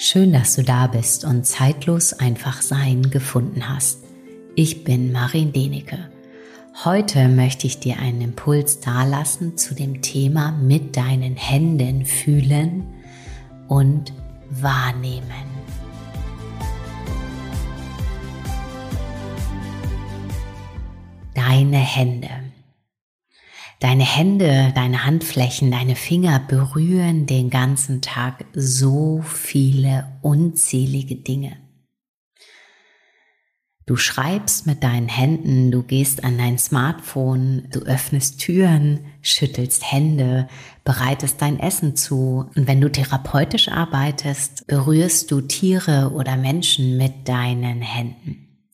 Schön, dass du da bist und zeitlos einfach sein gefunden hast. Ich bin Marin Denecke. Heute möchte ich dir einen Impuls dalassen zu dem Thema mit deinen Händen fühlen und wahrnehmen. Deine Hände. Deine Hände, deine Handflächen, deine Finger berühren den ganzen Tag so viele unzählige Dinge. Du schreibst mit deinen Händen, du gehst an dein Smartphone, du öffnest Türen, schüttelst Hände, bereitest dein Essen zu. Und wenn du therapeutisch arbeitest, berührst du Tiere oder Menschen mit deinen Händen.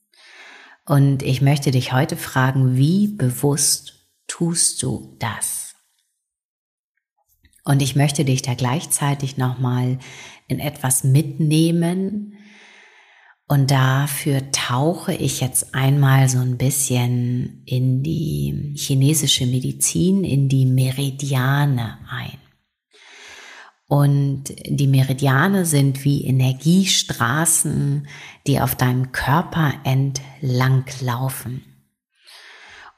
Und ich möchte dich heute fragen, wie bewusst tust du das? Und ich möchte dich da gleichzeitig nochmal in etwas mitnehmen. Und dafür tauche ich jetzt einmal so ein bisschen in die chinesische Medizin, in die Meridiane ein. Und die Meridiane sind wie Energiestraßen, die auf deinem Körper entlang laufen.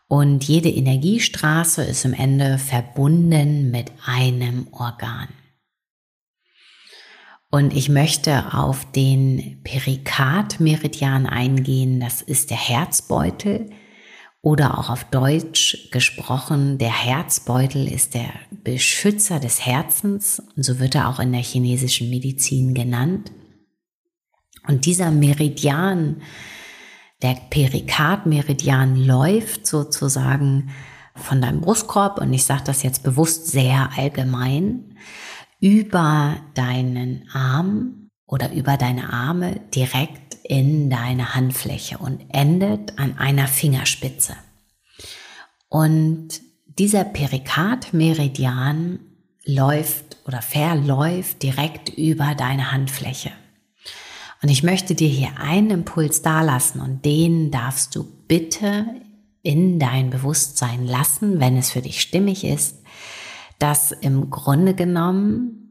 Und jede Energiestraße ist im Ende verbunden mit einem Organ. Und ich möchte auf den Perikardmeridian eingehen. Das ist der Herzbeutel oder auch auf Deutsch gesprochen, der Herzbeutel ist der Beschützer des Herzens. Und so wird er auch in der chinesischen Medizin genannt. Und dieser Meridian der Perikardmeridian läuft sozusagen von deinem Brustkorb, und ich sage das jetzt bewusst sehr allgemein, über deinen Arm oder über deine Arme direkt in deine Handfläche und endet an einer Fingerspitze. Und dieser Perikardmeridian läuft oder verläuft direkt über deine Handfläche. Und ich möchte dir hier einen Impuls dalassen und den darfst du bitte in dein Bewusstsein lassen, wenn es für dich stimmig ist, dass im Grunde genommen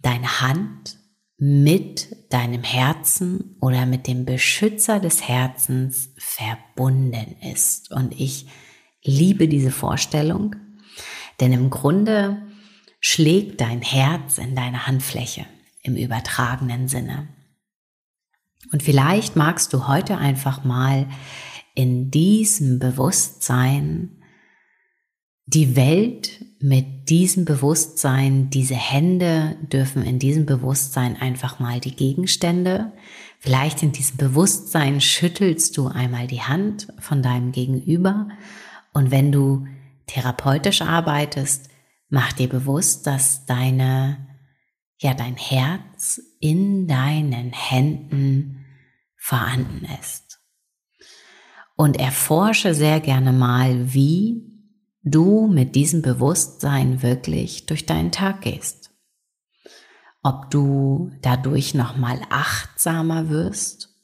deine Hand mit deinem Herzen oder mit dem Beschützer des Herzens verbunden ist. Und ich liebe diese Vorstellung, denn im Grunde schlägt dein Herz in deine Handfläche im übertragenen Sinne. Und vielleicht magst du heute einfach mal in diesem Bewusstsein die Welt mit diesem Bewusstsein, diese Hände dürfen in diesem Bewusstsein einfach mal die Gegenstände. Vielleicht in diesem Bewusstsein schüttelst du einmal die Hand von deinem Gegenüber. Und wenn du therapeutisch arbeitest, mach dir bewusst, dass deine, ja, dein Herz in deinen Händen vorhanden ist. Und erforsche sehr gerne mal, wie du mit diesem Bewusstsein wirklich durch deinen Tag gehst. Ob du dadurch nochmal achtsamer wirst,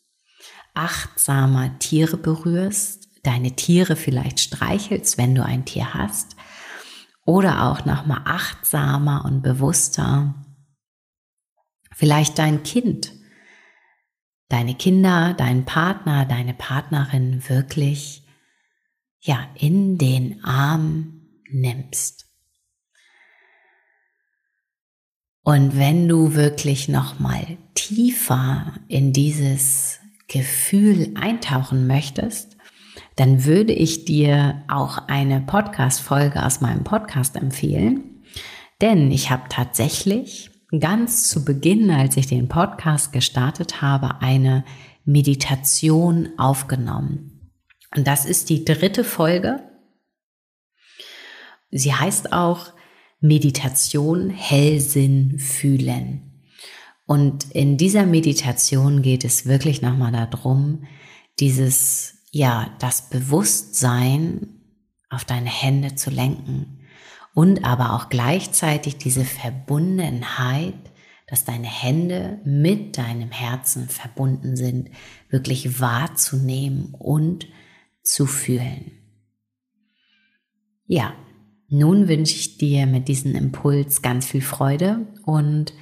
achtsamer Tiere berührst, deine Tiere vielleicht streichelst, wenn du ein Tier hast, oder auch nochmal achtsamer und bewusster vielleicht dein Kind deine Kinder, deinen Partner, deine Partnerin wirklich ja in den Arm nimmst. Und wenn du wirklich noch mal tiefer in dieses Gefühl eintauchen möchtest, dann würde ich dir auch eine Podcast Folge aus meinem Podcast empfehlen, denn ich habe tatsächlich ganz zu Beginn, als ich den Podcast gestartet habe, eine Meditation aufgenommen. Und das ist die dritte Folge. Sie heißt auch Meditation Hellsinn fühlen. Und in dieser Meditation geht es wirklich nochmal darum, dieses, ja, das Bewusstsein auf deine Hände zu lenken und aber auch gleichzeitig diese Verbundenheit, dass deine Hände mit deinem Herzen verbunden sind, wirklich wahrzunehmen und zu fühlen. Ja, nun wünsche ich dir mit diesem Impuls ganz viel Freude und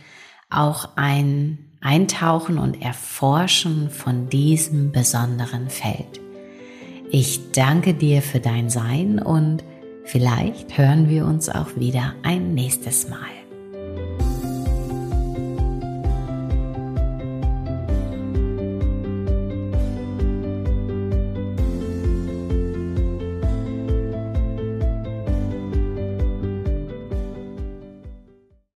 auch ein eintauchen und erforschen von diesem besonderen Feld. Ich danke dir für dein Sein und vielleicht hören wir uns auch wieder ein nächstes Mal.